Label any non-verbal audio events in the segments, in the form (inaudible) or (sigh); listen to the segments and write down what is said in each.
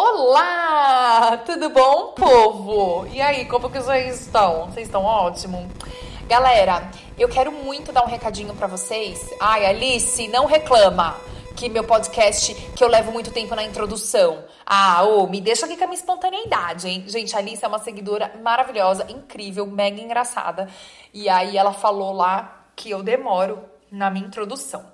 Olá! Tudo bom, povo? E aí, como que vocês estão? Vocês estão ótimo? Galera, eu quero muito dar um recadinho para vocês. Ai, Alice, não reclama que meu podcast, que eu levo muito tempo na introdução. Ah, ô, oh, me deixa aqui com a minha espontaneidade, hein? Gente, a Alice é uma seguidora maravilhosa, incrível, mega engraçada. E aí ela falou lá que eu demoro na minha introdução.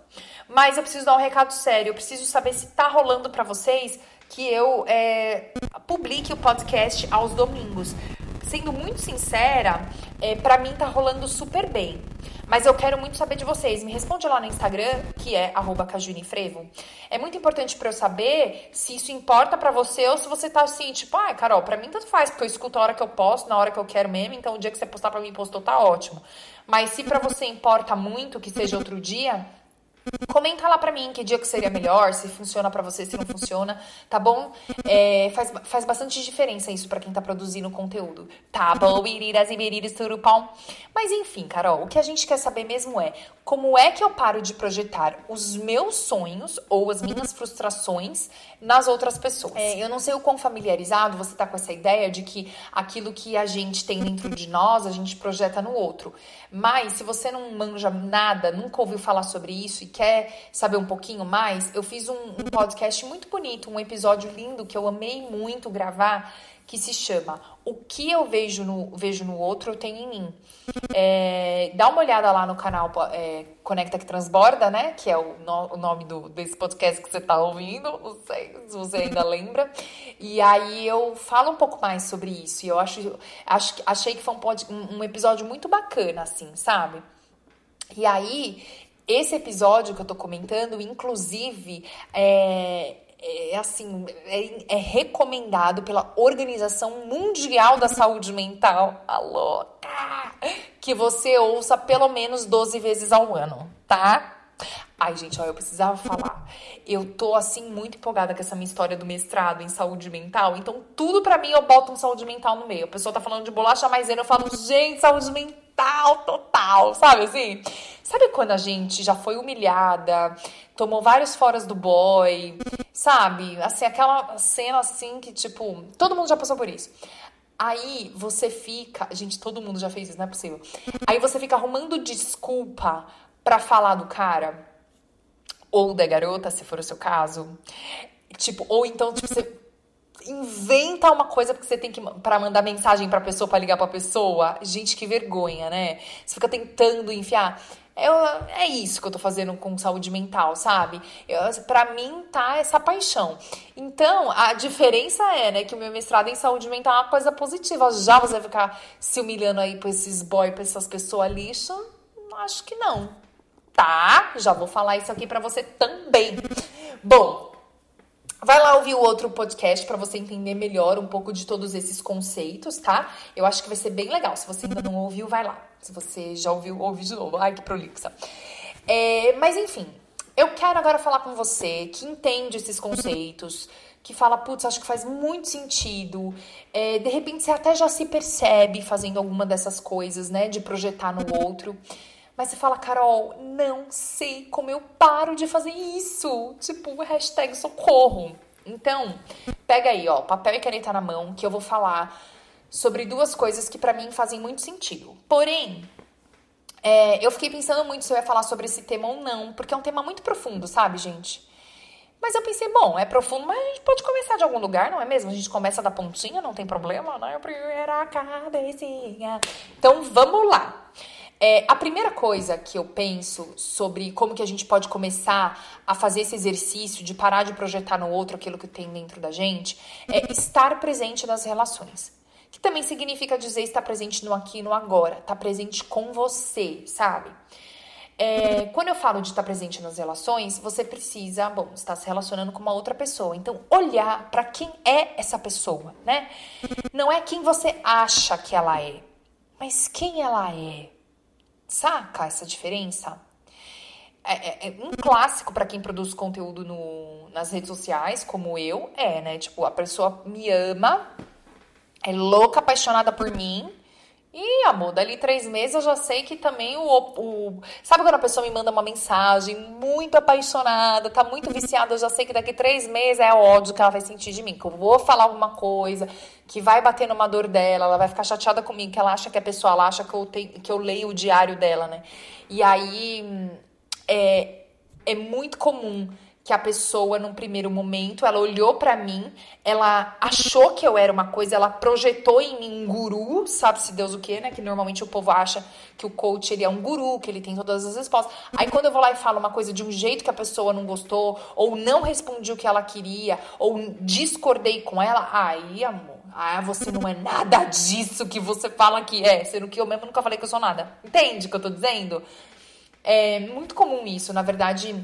Mas eu preciso dar um recado sério, eu preciso saber se tá rolando para vocês que eu é, publique o podcast aos domingos. Sendo muito sincera, é, para mim tá rolando super bem. Mas eu quero muito saber de vocês. Me responde lá no Instagram, que é @cajunifrevo. É muito importante para eu saber se isso importa para você ou se você tá assim, tipo, ah, Carol, para mim tanto faz, porque eu escuto a hora que eu posto, na hora que eu quero mesmo, então o dia que você postar para mim postou tá ótimo. Mas se para você importa muito que seja outro dia, Comenta lá pra mim que dia que seria melhor, se funciona para você, se não funciona, tá bom? É, faz, faz bastante diferença isso para quem tá produzindo conteúdo. Tá bom, iriras e biriras, turupão. Mas enfim, Carol, o que a gente quer saber mesmo é como é que eu paro de projetar os meus sonhos ou as minhas frustrações nas outras pessoas. É, eu não sei o quão familiarizado você tá com essa ideia de que aquilo que a gente tem dentro de nós, a gente projeta no outro. Mas se você não manja nada, nunca ouviu falar sobre isso quer saber um pouquinho mais, eu fiz um, um podcast muito bonito, um episódio lindo que eu amei muito gravar, que se chama O que eu vejo no, vejo no outro, eu tenho em mim. É, dá uma olhada lá no canal é, Conecta que Transborda, né? Que é o, no, o nome do, desse podcast que você está ouvindo, não sei se você ainda (laughs) lembra. E aí eu falo um pouco mais sobre isso. E eu acho, acho achei que foi um, pod, um, um episódio muito bacana, assim, sabe? E aí, esse episódio que eu tô comentando, inclusive, é, é assim, é, é, recomendado pela Organização Mundial da Saúde Mental, a louca, que você ouça pelo menos 12 vezes ao ano, tá? Ai, gente, ó, eu precisava falar. Eu tô, assim, muito empolgada com essa minha história do mestrado em saúde mental. Então, tudo para mim eu boto um saúde mental no meio. A pessoa tá falando de bolacha maisena, eu falo, gente, saúde mental total, sabe assim? Sabe quando a gente já foi humilhada, tomou vários foras do boy, sabe? Assim, aquela cena assim que, tipo, todo mundo já passou por isso. Aí você fica. Gente, todo mundo já fez isso, não é possível. Aí você fica arrumando desculpa para falar do cara ou da garota, se for o seu caso. Tipo, ou então, tipo, você inventa uma coisa porque você tem que para mandar mensagem para pessoa, para ligar para pessoa. Gente, que vergonha, né? Você fica tentando enfiar eu, é isso que eu tô fazendo com saúde mental, sabe? para mim tá essa paixão. Então, a diferença é, né, que o meu mestrado em saúde mental é uma coisa positiva. Já você vai ficar se humilhando aí pra esses boy, pra essas pessoas lixo? Acho que não tá? Já vou falar isso aqui para você também. Bom, Vai lá ouvir o outro podcast para você entender melhor um pouco de todos esses conceitos, tá? Eu acho que vai ser bem legal. Se você ainda não ouviu, vai lá. Se você já ouviu, ouve de novo. Ai, que prolixa. É, mas enfim, eu quero agora falar com você que entende esses conceitos, que fala, putz, acho que faz muito sentido. É, de repente você até já se percebe fazendo alguma dessas coisas, né? De projetar no outro. Mas você fala, Carol, não sei como eu paro de fazer isso. Tipo, hashtag socorro. Então, pega aí, ó, papel e caneta na mão, que eu vou falar sobre duas coisas que para mim fazem muito sentido. Porém, é, eu fiquei pensando muito se eu ia falar sobre esse tema ou não, porque é um tema muito profundo, sabe, gente? Mas eu pensei, bom, é profundo, mas a gente pode começar de algum lugar, não é mesmo? A gente começa da pontinha, não tem problema, é a primeira cabecinha. Então, vamos lá. É, a primeira coisa que eu penso sobre como que a gente pode começar a fazer esse exercício de parar de projetar no outro aquilo que tem dentro da gente é estar presente nas relações. Que também significa dizer estar presente no aqui e no agora, estar presente com você, sabe? É, quando eu falo de estar presente nas relações, você precisa, bom, estar se relacionando com uma outra pessoa. Então, olhar para quem é essa pessoa, né? Não é quem você acha que ela é, mas quem ela é. Saca essa diferença? É, é, é um clássico para quem produz conteúdo no, nas redes sociais, como eu, é, né? Tipo, a pessoa me ama, é louca, apaixonada por mim e, amor, dali três meses eu já sei que também o, o. Sabe quando a pessoa me manda uma mensagem muito apaixonada, tá muito viciada, eu já sei que daqui três meses é ódio que ela vai sentir de mim, que eu vou falar alguma coisa, que vai bater numa dor dela, ela vai ficar chateada comigo, que ela acha que a pessoa, ela acha que eu, te, que eu leio o diário dela, né? E aí é, é muito comum que a pessoa, num primeiro momento, ela olhou para mim, ela achou que eu era uma coisa, ela projetou em mim um guru, sabe-se Deus o que, né? Que normalmente o povo acha que o coach ele é um guru, que ele tem todas as respostas. Aí quando eu vou lá e falo uma coisa de um jeito que a pessoa não gostou, ou não respondi o que ela queria, ou discordei com ela, aí, amor, ah, você não é nada disso que você fala que é, sendo que eu mesmo nunca falei que eu sou nada. Entende o que eu tô dizendo? É muito comum isso, na verdade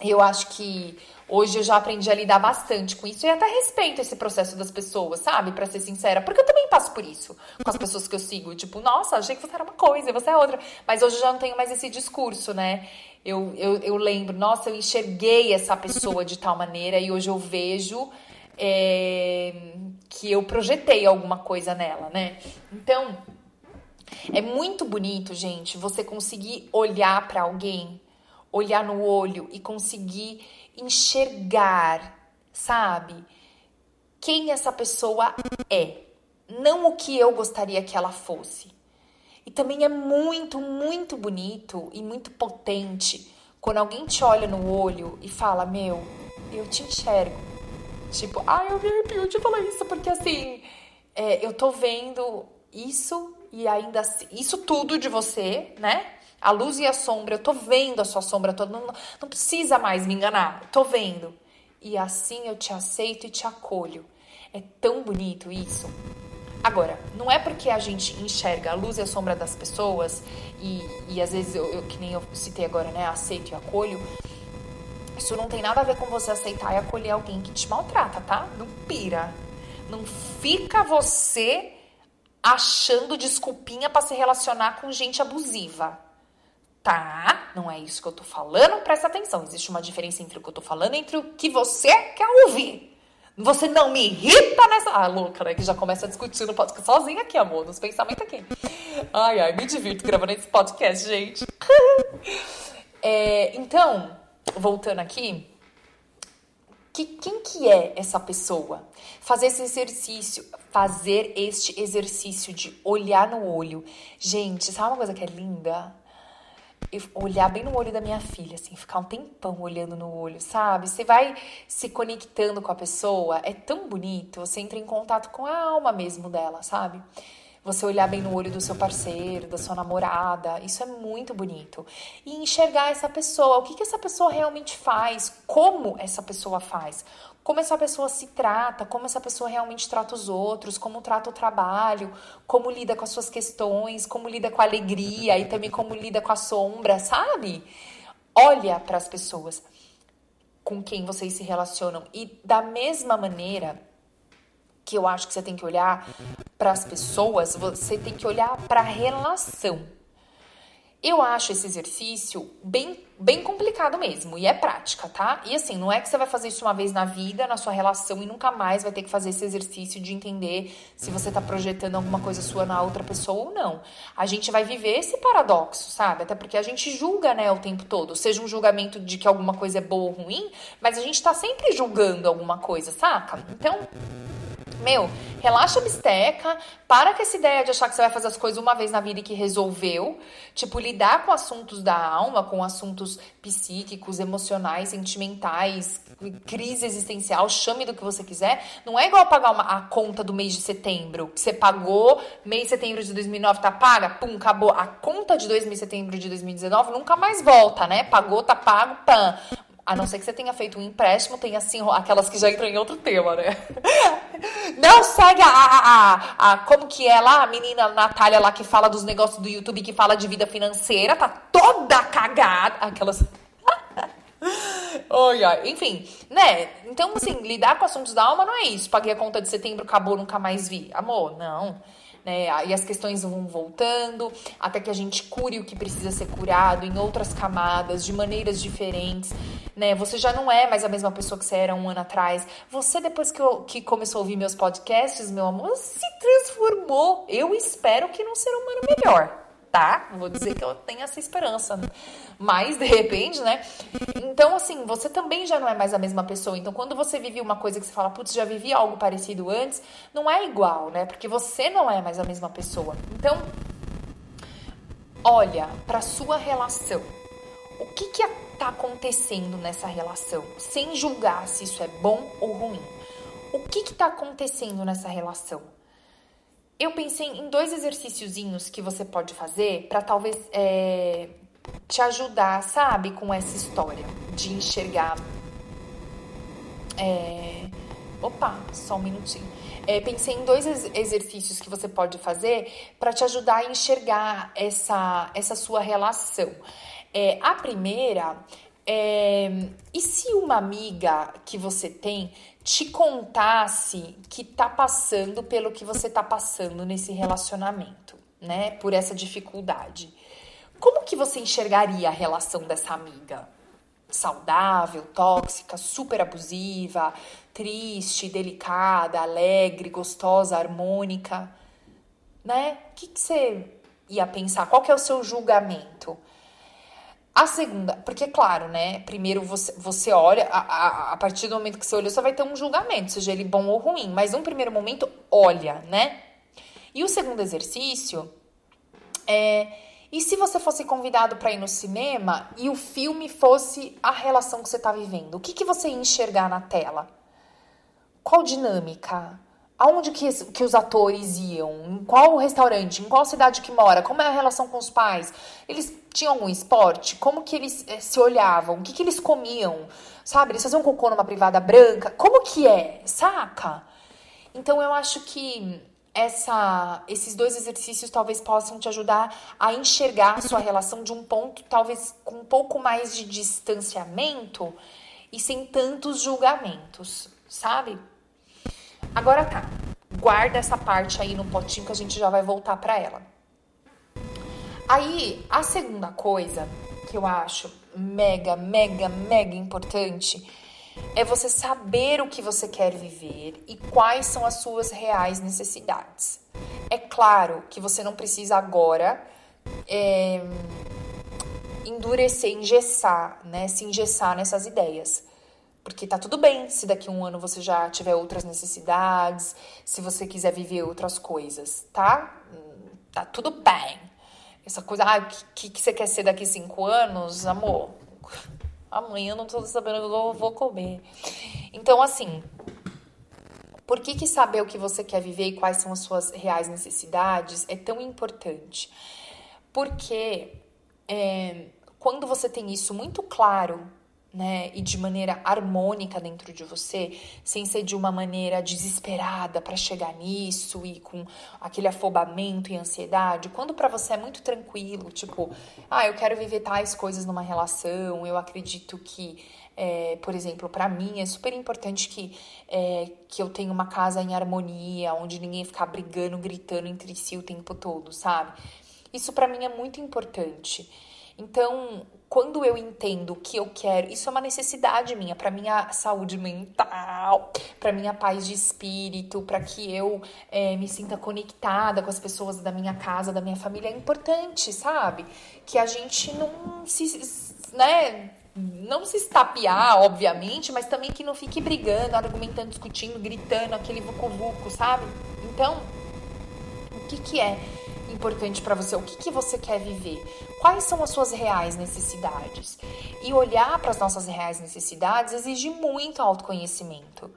eu acho que hoje eu já aprendi a lidar bastante com isso e até respeito esse processo das pessoas, sabe? Para ser sincera, porque eu também passo por isso com as pessoas que eu sigo, tipo, nossa, achei que você era uma coisa você é outra, mas hoje eu já não tenho mais esse discurso, né? Eu, eu, eu lembro, nossa, eu enxerguei essa pessoa de tal maneira e hoje eu vejo é, que eu projetei alguma coisa nela, né? Então, é muito bonito, gente, você conseguir olhar para alguém olhar no olho e conseguir enxergar, sabe? Quem essa pessoa é, não o que eu gostaria que ela fosse. E também é muito, muito bonito e muito potente quando alguém te olha no olho e fala: Meu, eu te enxergo. Tipo, ai, eu me arrepio de falar isso, porque assim, é, eu tô vendo isso e ainda assim, isso tudo de você, né? A luz e a sombra, eu tô vendo a sua sombra toda, não, não precisa mais me enganar, tô vendo. E assim eu te aceito e te acolho. É tão bonito isso. Agora, não é porque a gente enxerga a luz e a sombra das pessoas e, e às vezes eu, eu, que nem eu citei agora, né, aceito e acolho. Isso não tem nada a ver com você aceitar e acolher alguém que te maltrata, tá? Não pira. Não fica você achando desculpinha para se relacionar com gente abusiva. Tá? Não é isso que eu tô falando, presta atenção. Existe uma diferença entre o que eu tô falando e entre o que você quer ouvir. Você não me irrita nessa. Ah, louca, né? Que já começa a discutir no podcast sozinha aqui, amor, nos pensamentos aqui. Ai, ai, me divirto gravando esse podcast, gente. (laughs) é, então, voltando aqui. Que, quem que é essa pessoa? Fazer esse exercício, fazer este exercício de olhar no olho. Gente, sabe uma coisa que é linda? Olhar bem no olho da minha filha, assim, ficar um tempão olhando no olho, sabe? Você vai se conectando com a pessoa, é tão bonito, você entra em contato com a alma mesmo dela, sabe? Você olhar bem no olho do seu parceiro, da sua namorada, isso é muito bonito. E enxergar essa pessoa, o que, que essa pessoa realmente faz, como essa pessoa faz, como essa pessoa se trata, como essa pessoa realmente trata os outros, como trata o trabalho, como lida com as suas questões, como lida com a alegria e também como lida com a sombra, sabe? Olha para as pessoas com quem vocês se relacionam e da mesma maneira que eu acho que você tem que olhar para as pessoas, você tem que olhar para a relação. Eu acho esse exercício bem, bem complicado mesmo, e é prática, tá? E assim, não é que você vai fazer isso uma vez na vida, na sua relação, e nunca mais vai ter que fazer esse exercício de entender se você tá projetando alguma coisa sua na outra pessoa ou não. A gente vai viver esse paradoxo, sabe? Até porque a gente julga, né, o tempo todo. Seja um julgamento de que alguma coisa é boa ou ruim, mas a gente tá sempre julgando alguma coisa, saca? Então, meu, relaxa a bisteca, para com essa ideia de achar que você vai fazer as coisas uma vez na vida e que resolveu. Tipo, lidar com assuntos da alma, com assuntos psíquicos, emocionais, sentimentais, crise existencial, chame do que você quiser. Não é igual pagar uma, a conta do mês de setembro, que você pagou, mês de setembro de 2009 tá paga, pum, acabou. A conta de 2 de setembro de 2019 nunca mais volta, né? Pagou, tá pago, pam A não ser que você tenha feito um empréstimo, tem assim, aquelas que já entram em outro tema, né? (laughs) Não segue a, a, a, a, Como que é lá? A menina Natália lá que fala dos negócios do YouTube, que fala de vida financeira, tá toda cagada. Aquelas. (laughs) Olha, enfim, né? Então, assim, lidar com assuntos da alma não é isso. Paguei a conta de setembro, acabou, nunca mais vi. Amor, não né? Aí as questões vão voltando até que a gente cure o que precisa ser curado em outras camadas, de maneiras diferentes, né? Você já não é mais a mesma pessoa que você era um ano atrás. Você, depois que, eu, que começou a ouvir meus podcasts, meu amor, se transformou. Eu espero que num ser humano melhor tá? Vou dizer que eu tenho essa esperança. Mas, de repente, né? Então, assim, você também já não é mais a mesma pessoa. Então, quando você vive uma coisa que você fala, putz, já vivi algo parecido antes, não é igual, né? Porque você não é mais a mesma pessoa. Então, olha para sua relação. O que que tá acontecendo nessa relação? Sem julgar se isso é bom ou ruim. O que que tá acontecendo nessa relação? Eu pensei em dois exercíciozinhos que você pode fazer para talvez é, te ajudar, sabe, com essa história de enxergar. É, opa, só um minutinho. É, pensei em dois exercícios que você pode fazer para te ajudar a enxergar essa, essa sua relação. É, a primeira é, e se uma amiga que você tem te contasse que tá passando pelo que você tá passando nesse relacionamento, né? Por essa dificuldade. Como que você enxergaria a relação dessa amiga? Saudável, tóxica, super abusiva, triste, delicada, alegre, gostosa, harmônica, né? O que, que você ia pensar? Qual que é o seu julgamento? A segunda, porque claro, né? Primeiro você, você olha, a, a, a, partir do momento que você olhou, você vai ter um julgamento, seja ele bom ou ruim. Mas num primeiro momento, olha, né? E o segundo exercício é. E se você fosse convidado para ir no cinema e o filme fosse a relação que você está vivendo? O que, que você ia enxergar na tela? Qual dinâmica? Aonde que, que os atores iam? Em qual restaurante? Em qual cidade que mora? Como é a relação com os pais? Eles tinham algum esporte? Como que eles eh, se olhavam? O que, que eles comiam? Sabe? Eles faziam cocô numa privada branca? Como que é? Saca? Então eu acho que essa, esses dois exercícios talvez possam te ajudar a enxergar a sua relação de um ponto, talvez com um pouco mais de distanciamento e sem tantos julgamentos, sabe? Agora tá, guarda essa parte aí no potinho que a gente já vai voltar para ela. Aí, a segunda coisa que eu acho mega, mega, mega importante é você saber o que você quer viver e quais são as suas reais necessidades. É claro que você não precisa agora é, endurecer, engessar, né? Se engessar nessas ideias. Porque tá tudo bem se daqui a um ano você já tiver outras necessidades, se você quiser viver outras coisas, tá? Tá tudo bem. Essa coisa, ah, o que, que você quer ser daqui cinco anos? Amor, amanhã eu não tô sabendo o que eu vou comer. Então, assim, por que, que saber o que você quer viver e quais são as suas reais necessidades é tão importante? Porque é, quando você tem isso muito claro né, e de maneira harmônica dentro de você, sem ser de uma maneira desesperada para chegar nisso e com aquele afobamento e ansiedade. Quando para você é muito tranquilo, tipo, ah, eu quero viver tais coisas numa relação, eu acredito que é, por exemplo, para mim é super importante que, é, que eu tenha uma casa em harmonia, onde ninguém ficar brigando, gritando entre si o tempo todo, sabe? Isso para mim é muito importante. Então, quando eu entendo que eu quero, isso é uma necessidade minha, para minha saúde mental, para minha paz de espírito, para que eu é, me sinta conectada com as pessoas da minha casa, da minha família, é importante, sabe? Que a gente não se, né, não se estapear, obviamente, mas também que não fique brigando, argumentando, discutindo, gritando, aquele vucu-vucu, sabe? Então, o que que é? Importante para você, o que, que você quer viver, quais são as suas reais necessidades. E olhar para as nossas reais necessidades exige muito autoconhecimento,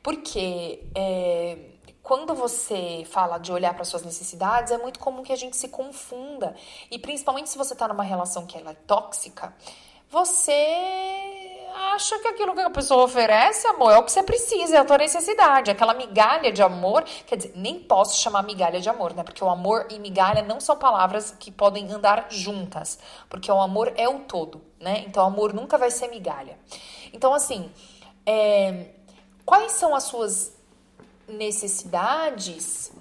porque é, quando você fala de olhar para suas necessidades, é muito comum que a gente se confunda, e principalmente se você está numa relação que ela é tóxica, você acha que aquilo que a pessoa oferece, amor, é o que você precisa, é a tua necessidade. Aquela migalha de amor, quer dizer, nem posso chamar migalha de amor, né? Porque o amor e migalha não são palavras que podem andar juntas. Porque o amor é o todo, né? Então, o amor nunca vai ser migalha. Então, assim, é, quais são as suas necessidades?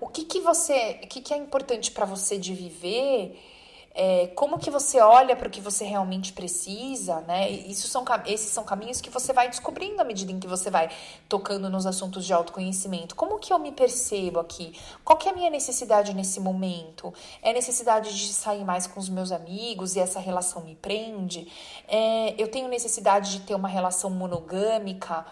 O que que você, o que que é importante para você de viver? É, como que você olha para o que você realmente precisa, né? Isso são, esses são caminhos que você vai descobrindo à medida em que você vai tocando nos assuntos de autoconhecimento. Como que eu me percebo aqui? Qual que é a minha necessidade nesse momento? É necessidade de sair mais com os meus amigos e essa relação me prende? É, eu tenho necessidade de ter uma relação monogâmica?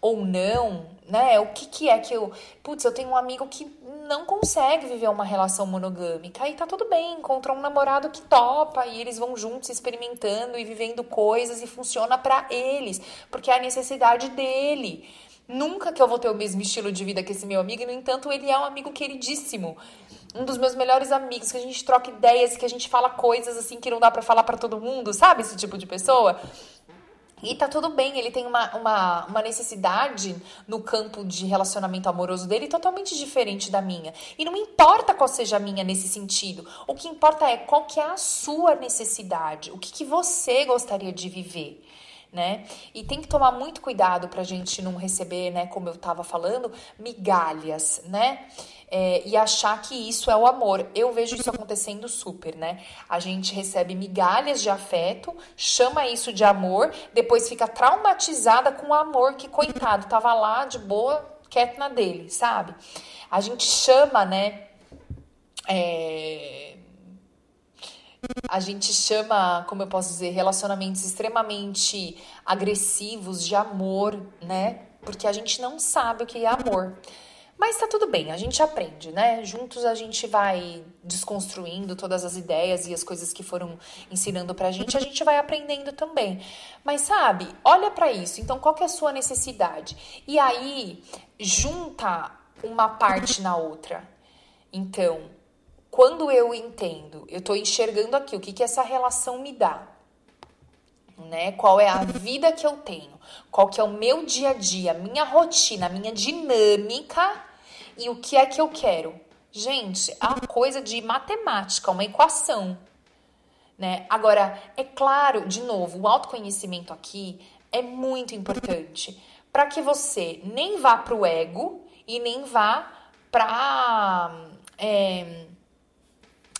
ou não, né? O que, que é que eu. Putz, eu tenho um amigo que não consegue viver uma relação monogâmica. Aí tá tudo bem, encontrou um namorado que topa e eles vão juntos experimentando e vivendo coisas e funciona para eles, porque é a necessidade dele. Nunca que eu vou ter o mesmo estilo de vida que esse meu amigo, e no entanto, ele é um amigo queridíssimo. Um dos meus melhores amigos, que a gente troca ideias, que a gente fala coisas assim que não dá para falar para todo mundo, sabe? Esse tipo de pessoa. E tá tudo bem, ele tem uma, uma, uma, necessidade no campo de relacionamento amoroso dele totalmente diferente da minha. E não importa qual seja a minha nesse sentido. O que importa é qual que é a sua necessidade, o que, que você gostaria de viver. Né? E tem que tomar muito cuidado pra gente não receber, né, como eu tava falando, migalhas, né? é, e achar que isso é o amor. Eu vejo isso acontecendo super, né? A gente recebe migalhas de afeto, chama isso de amor, depois fica traumatizada com o amor que, coitado, tava lá de boa, quieto na dele, sabe? A gente chama, né? É, a gente chama, como eu posso dizer, relacionamentos extremamente agressivos de amor, né? Porque a gente não sabe o que é amor. Mas tá tudo bem, a gente aprende, né? Juntos a gente vai desconstruindo todas as ideias e as coisas que foram ensinando pra gente, a gente vai aprendendo também. Mas sabe, olha para isso. Então, qual que é a sua necessidade? E aí, junta uma parte na outra. Então, quando eu entendo, eu tô enxergando aqui o que que essa relação me dá, né? Qual é a vida que eu tenho? Qual que é o meu dia a dia, minha rotina, minha dinâmica e o que é que eu quero? Gente, é uma coisa de matemática, uma equação. Né? Agora, é claro, de novo, o autoconhecimento aqui é muito importante para que você nem vá para o ego e nem vá para. É,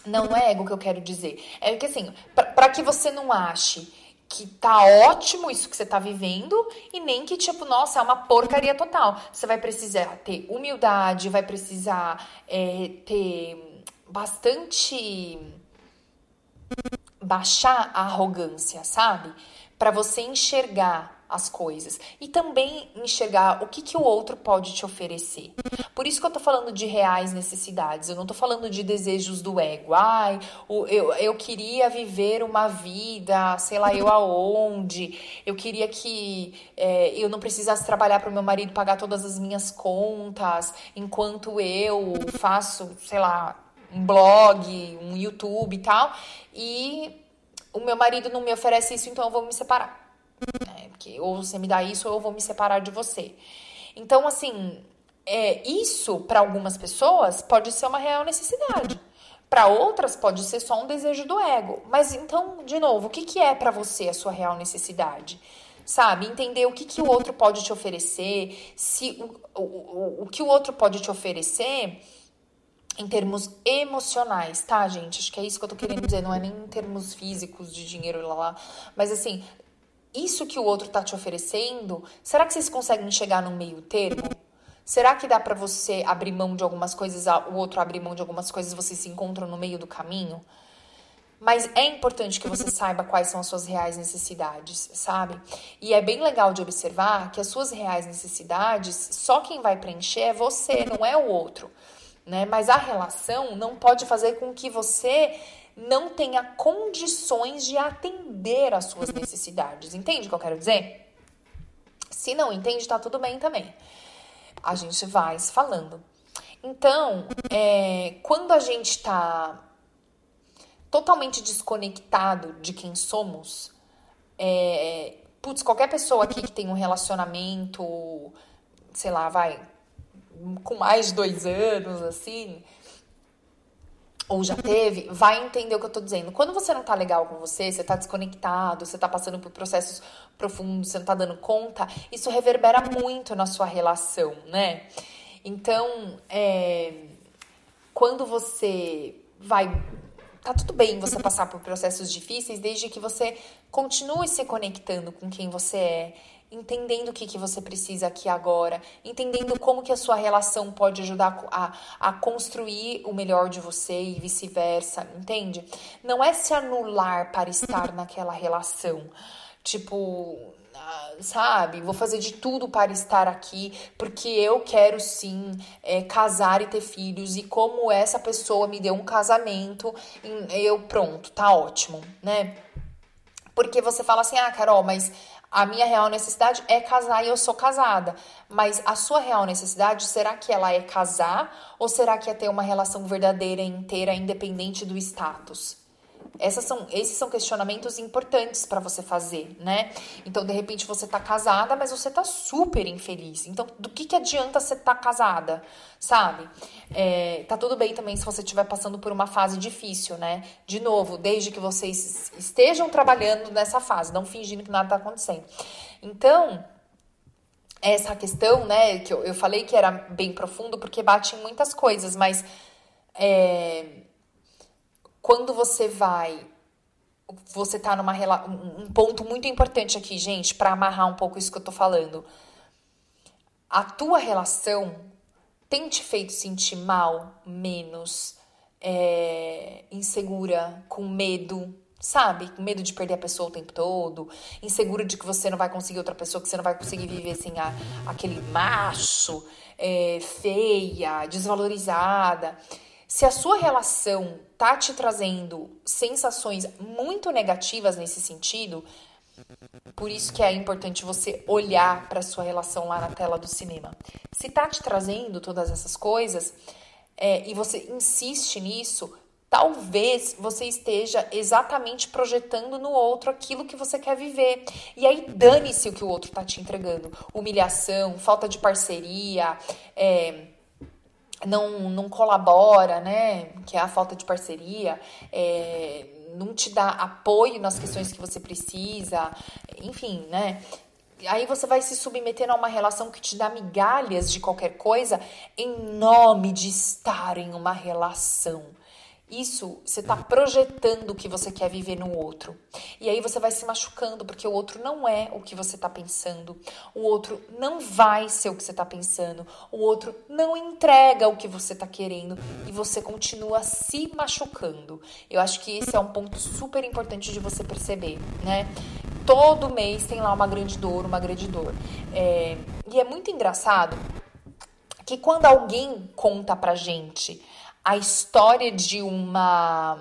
não, é ego que eu quero dizer. É que assim, para que você não ache que tá ótimo isso que você tá vivendo e nem que, tipo, nossa, é uma porcaria total. Você vai precisar ter humildade, vai precisar é, ter bastante. baixar a arrogância, sabe? Para você enxergar as coisas e também enxergar o que, que o outro pode te oferecer. Por isso que eu tô falando de reais necessidades, eu não tô falando de desejos do ego. Ai, eu, eu queria viver uma vida, sei lá, eu aonde, eu queria que é, eu não precisasse trabalhar para o meu marido pagar todas as minhas contas, enquanto eu faço, sei lá, um blog, um YouTube e tal, e o meu marido não me oferece isso, então eu vou me separar. Né? Porque ou você me dá isso ou eu vou me separar de você. Então, assim, é, isso para algumas pessoas pode ser uma real necessidade. Para outras pode ser só um desejo do ego. Mas então, de novo, o que, que é para você a sua real necessidade? Sabe? Entender o que, que o outro pode te oferecer, se o, o, o que o outro pode te oferecer em termos emocionais, tá, gente? Acho que é isso que eu tô querendo dizer, não é nem em termos físicos de dinheiro lá, lá. Mas assim, isso que o outro está te oferecendo, será que vocês conseguem chegar no meio termo? Será que dá para você abrir mão de algumas coisas, o outro abrir mão de algumas coisas, vocês se encontram no meio do caminho? Mas é importante que você (laughs) saiba quais são as suas reais necessidades, sabe? E é bem legal de observar que as suas reais necessidades, só quem vai preencher é você, não é o outro, né? Mas a relação não pode fazer com que você não tenha condições de atender às suas (laughs) necessidades. Entende o que eu quero dizer? Se não entende, tá tudo bem também. A gente vai se falando. Então, é, quando a gente está totalmente desconectado de quem somos, é, putz, qualquer pessoa aqui que tem um relacionamento, sei lá, vai, com mais de dois anos, assim, ou já teve, vai entender o que eu tô dizendo. Quando você não tá legal com você, você tá desconectado, você tá passando por processos profundos, você não tá dando conta, isso reverbera muito na sua relação, né? Então, é, quando você vai. Tá tudo bem você passar por processos difíceis, desde que você continue se conectando com quem você é entendendo o que, que você precisa aqui agora, entendendo como que a sua relação pode ajudar a, a construir o melhor de você e vice-versa, entende? Não é se anular para estar (laughs) naquela relação. Tipo, ah, sabe, vou fazer de tudo para estar aqui, porque eu quero sim é, casar e ter filhos, e como essa pessoa me deu um casamento, eu pronto, tá ótimo, né? Porque você fala assim, ah, Carol, mas a minha real necessidade é casar e eu sou casada. Mas a sua real necessidade, será que ela é casar ou será que é ter uma relação verdadeira, inteira, independente do status? Essas são, esses são questionamentos importantes para você fazer, né? Então, de repente, você tá casada, mas você tá super infeliz. Então, do que, que adianta você tá casada, sabe? É, tá tudo bem também se você estiver passando por uma fase difícil, né? De novo, desde que vocês estejam trabalhando nessa fase, não fingindo que nada tá acontecendo. Então, essa questão, né, que eu, eu falei que era bem profundo, porque bate em muitas coisas, mas. É, quando você vai você tá numa um ponto muito importante aqui, gente, para amarrar um pouco isso que eu tô falando. A tua relação tem te feito sentir mal, menos é, insegura, com medo, sabe? Com medo de perder a pessoa o tempo todo, insegura de que você não vai conseguir outra pessoa, que você não vai conseguir viver sem a, aquele macho, é, feia, desvalorizada. Se a sua relação tá te trazendo sensações muito negativas nesse sentido, por isso que é importante você olhar para sua relação lá na tela do cinema. Se tá te trazendo todas essas coisas é, e você insiste nisso, talvez você esteja exatamente projetando no outro aquilo que você quer viver. E aí dane-se o que o outro tá te entregando. Humilhação, falta de parceria, é, não, não colabora, né? Que é a falta de parceria, é, não te dá apoio nas questões que você precisa, enfim, né? Aí você vai se submetendo a uma relação que te dá migalhas de qualquer coisa em nome de estar em uma relação. Isso você está projetando o que você quer viver no outro. E aí você vai se machucando porque o outro não é o que você está pensando. O outro não vai ser o que você está pensando. O outro não entrega o que você está querendo. E você continua se machucando. Eu acho que esse é um ponto super importante de você perceber, né? Todo mês tem lá uma grande dor, uma grande dor. É... E é muito engraçado que quando alguém conta pra gente a história de uma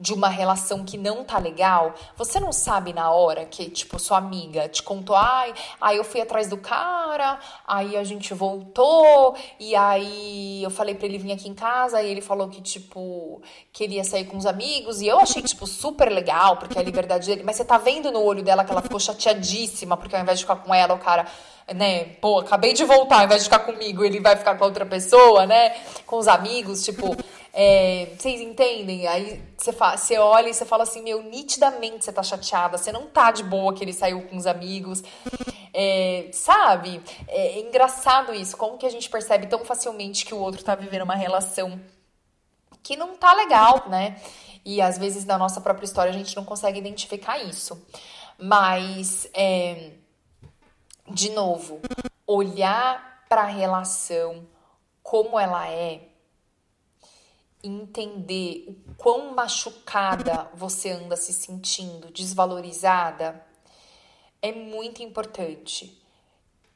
de uma relação que não tá legal, você não sabe na hora que, tipo, sua amiga te contou, ai, aí eu fui atrás do cara, aí a gente voltou, e aí eu falei pra ele vir aqui em casa, e ele falou que, tipo, queria sair com os amigos, e eu achei, tipo, super legal, porque a liberdade dele, mas você tá vendo no olho dela que ela ficou chateadíssima, porque ao invés de ficar com ela, o cara né? Pô, acabei de voltar, ao invés de ficar comigo, ele vai ficar com outra pessoa, né? Com os amigos, tipo, é, vocês entendem? Aí você, fala, você olha e você fala assim, meu, nitidamente você tá chateada, você não tá de boa que ele saiu com os amigos. É, sabe? É, é engraçado isso, como que a gente percebe tão facilmente que o outro tá vivendo uma relação que não tá legal, né? E às vezes na nossa própria história a gente não consegue identificar isso. Mas é, de novo, olhar para a relação como ela é, entender o quão machucada você anda se sentindo, desvalorizada, é muito importante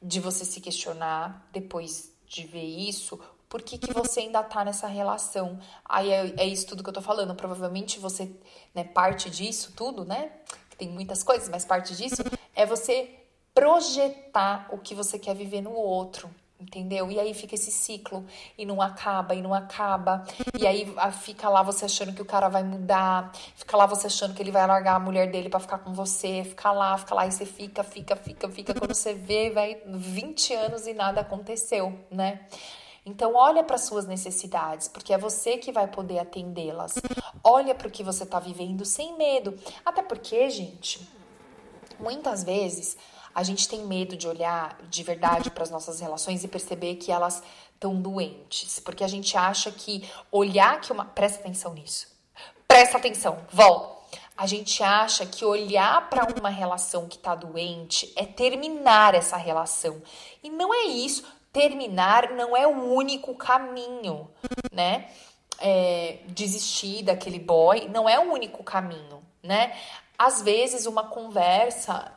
de você se questionar depois de ver isso, por que, que você ainda tá nessa relação? Aí é, é, isso tudo que eu tô falando. Provavelmente você, né, parte disso tudo, né? Tem muitas coisas, mas parte disso é você projetar o que você quer viver no outro, entendeu? E aí fica esse ciclo e não acaba e não acaba. E aí fica lá você achando que o cara vai mudar, fica lá você achando que ele vai largar a mulher dele para ficar com você, fica lá, fica lá e você fica, fica, fica, fica quando você vê, vai 20 anos e nada aconteceu, né? Então olha para suas necessidades, porque é você que vai poder atendê-las. Olha para o que você está vivendo sem medo. Até porque, gente, muitas vezes a gente tem medo de olhar de verdade para as nossas relações e perceber que elas estão doentes, porque a gente acha que olhar que uma presta atenção nisso. Presta atenção, volta. A gente acha que olhar para uma relação que está doente é terminar essa relação. E não é isso. Terminar não é o único caminho, né? É, desistir daquele boy não é o único caminho, né? Às vezes uma conversa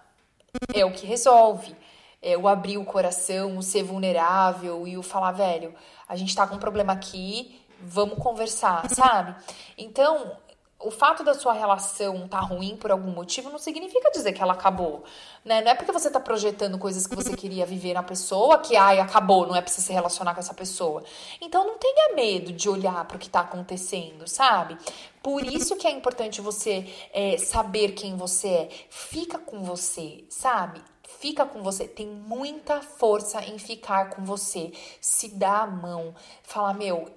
é o que resolve. É o abrir o coração, o ser vulnerável e o falar, velho, a gente tá com um problema aqui, vamos conversar, sabe? Então, o fato da sua relação tá ruim por algum motivo não significa dizer que ela acabou, né? Não é porque você tá projetando coisas que você queria viver na pessoa que, ai, acabou, não é pra você se relacionar com essa pessoa. Então não tenha medo de olhar para o que tá acontecendo, sabe? Por isso que é importante você é, saber quem você é. Fica com você, sabe? Fica com você, tem muita força em ficar com você. Se dá a mão, fala, meu,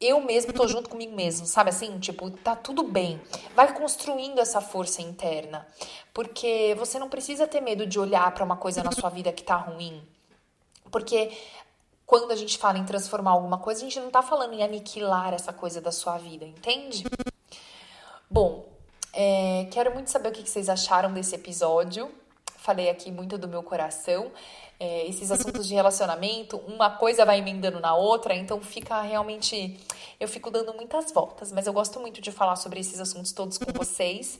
eu mesmo tô junto comigo mesmo, sabe assim? Tipo, tá tudo bem. Vai construindo essa força interna. Porque você não precisa ter medo de olhar para uma coisa na sua vida que tá ruim. Porque quando a gente fala em transformar alguma coisa, a gente não tá falando em aniquilar essa coisa da sua vida, entende? Bom, é, quero muito saber o que vocês acharam desse episódio. Falei aqui muito do meu coração é, esses assuntos de relacionamento, uma coisa vai emendando na outra, então fica realmente. Eu fico dando muitas voltas, mas eu gosto muito de falar sobre esses assuntos todos com vocês.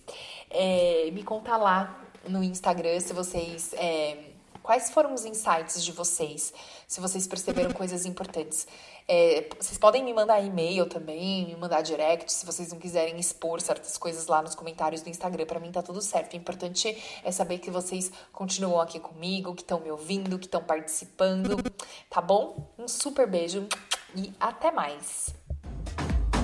É, me conta lá no Instagram se vocês. É, quais foram os insights de vocês? Se vocês perceberam coisas importantes. É, vocês podem me mandar e-mail também, me mandar direct, se vocês não quiserem expor certas coisas lá nos comentários do Instagram. Para mim tá tudo certo. O importante é saber que vocês continuam aqui comigo, que estão me ouvindo, que estão participando, tá bom? Um super beijo e até mais.